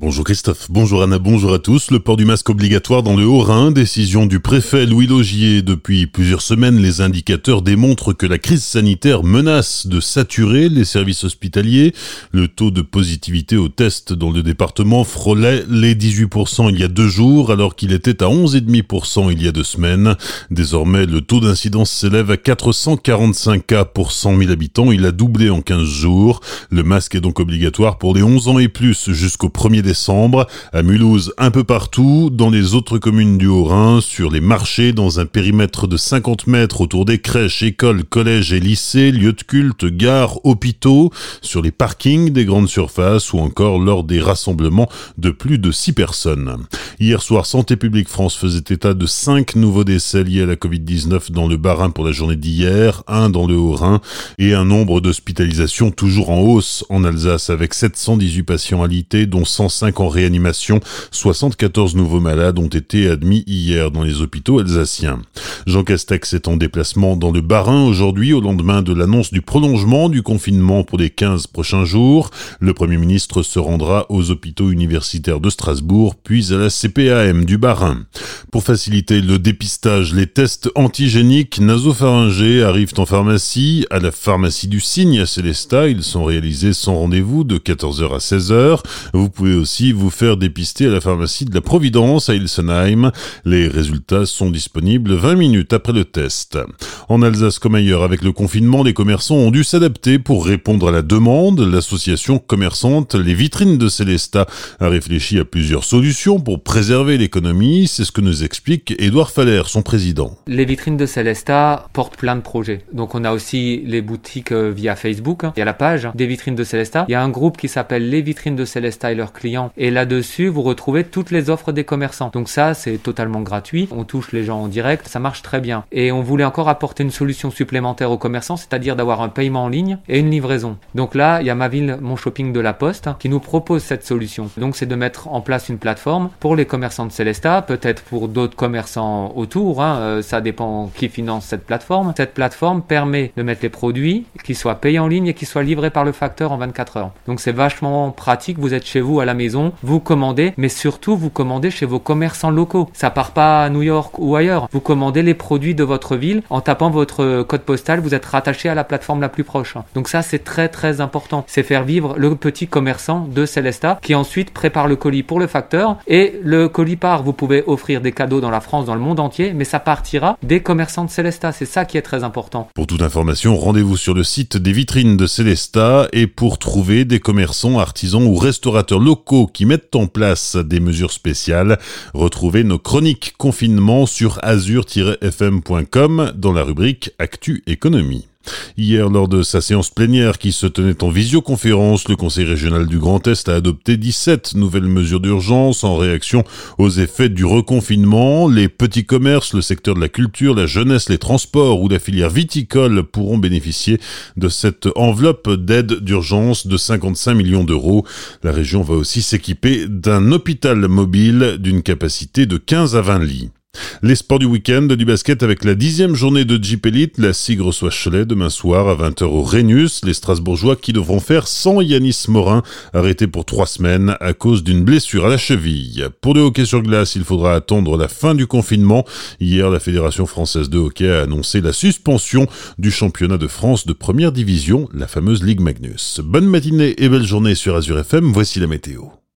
Bonjour Christophe, bonjour Anna, bonjour à tous. Le port du masque obligatoire dans le Haut-Rhin, décision du préfet Louis Logier. Depuis plusieurs semaines, les indicateurs démontrent que la crise sanitaire menace de saturer les services hospitaliers. Le taux de positivité au test dans le département frôlait les 18% il y a deux jours, alors qu'il était à 11,5% il y a deux semaines. Désormais, le taux d'incidence s'élève à 445 cas pour 100 000 habitants. Il a doublé en 15 jours. Le masque est donc obligatoire pour les 11 ans et plus jusqu'au 1er à Mulhouse, un peu partout, dans les autres communes du Haut-Rhin, sur les marchés, dans un périmètre de 50 mètres autour des crèches, écoles, collèges et lycées, lieux de culte, gares, hôpitaux, sur les parkings des grandes surfaces ou encore lors des rassemblements de plus de 6 personnes. Hier soir, Santé publique France faisait état de 5 nouveaux décès liés à la Covid-19 dans le Bas-Rhin pour la journée d'hier, un dans le Haut-Rhin et un nombre d'hospitalisations toujours en hausse en Alsace avec 718 patients alités dont 105 5 en réanimation. 74 nouveaux malades ont été admis hier dans les hôpitaux alsaciens. Jean Castex est en déplacement dans le Bas-Rhin aujourd'hui au lendemain de l'annonce du prolongement du confinement pour les 15 prochains jours. Le Premier ministre se rendra aux hôpitaux universitaires de Strasbourg puis à la CPAM du Bas-Rhin. Pour faciliter le dépistage, les tests antigéniques nasopharyngés arrivent en pharmacie. À la pharmacie du Cygne à Célestat, ils sont réalisés sans rendez-vous de 14h à 16h. Vous pouvez aussi vous faire dépister à la pharmacie de la Providence à Ilsenheim. Les résultats sont disponibles 20 minutes après le test. En Alsace comme ailleurs, avec le confinement, les commerçants ont dû s'adapter pour répondre à la demande. L'association commerçante Les Vitrines de Célestat a réfléchi à plusieurs solutions pour préserver l'économie. C'est ce que nous explique Édouard Faller, son président. Les Vitrines de Célestat portent plein de projets. Donc on a aussi les boutiques euh, via Facebook. Il y a la page des Vitrines de Célestat. Il y a un groupe qui s'appelle Les Vitrines de Célestat et leurs clients et là-dessus, vous retrouvez toutes les offres des commerçants. Donc ça, c'est totalement gratuit. On touche les gens en direct, ça marche très bien. Et on voulait encore apporter une solution supplémentaire aux commerçants, c'est-à-dire d'avoir un paiement en ligne et une livraison. Donc là, il y a ma ville, mon shopping de la Poste, qui nous propose cette solution. Donc c'est de mettre en place une plateforme pour les commerçants de Célesta, peut-être pour d'autres commerçants autour. Hein, euh, ça dépend qui finance cette plateforme. Cette plateforme permet de mettre les produits qui soient payés en ligne et qui soient livrés par le facteur en 24 heures. Donc c'est vachement pratique. Vous êtes chez vous à la maison vous commandez, mais surtout vous commandez chez vos commerçants locaux. Ça part pas à New York ou ailleurs. Vous commandez les produits de votre ville en tapant votre code postal, vous êtes rattaché à la plateforme la plus proche. Donc ça c'est très très important. C'est faire vivre le petit commerçant de Celesta qui ensuite prépare le colis pour le facteur et le part. Vous pouvez offrir des cadeaux dans la France, dans le monde entier, mais ça partira des commerçants de Celesta. C'est ça qui est très important. Pour toute information, rendez-vous sur le site des vitrines de Celesta et pour trouver des commerçants, artisans ou restaurateurs locaux qui mettent en place des mesures spéciales. Retrouvez nos chroniques confinement sur azur-fm.com dans la rubrique Actu Économie. Hier, lors de sa séance plénière qui se tenait en visioconférence, le Conseil régional du Grand Est a adopté 17 nouvelles mesures d'urgence en réaction aux effets du reconfinement. Les petits commerces, le secteur de la culture, la jeunesse, les transports ou la filière viticole pourront bénéficier de cette enveloppe d'aide d'urgence de 55 millions d'euros. La région va aussi s'équiper d'un hôpital mobile d'une capacité de 15 à 20 lits. Les sports du week-end, du basket avec la dixième journée de Jeep Elite, la SIG reçoit demain soir à 20h au Rhenus, les Strasbourgeois qui devront faire sans Yanis Morin, arrêté pour trois semaines à cause d'une blessure à la cheville. Pour le hockey sur glace, il faudra attendre la fin du confinement. Hier, la Fédération française de hockey a annoncé la suspension du championnat de France de première division, la fameuse Ligue Magnus. Bonne matinée et belle journée sur Azure FM, voici la météo.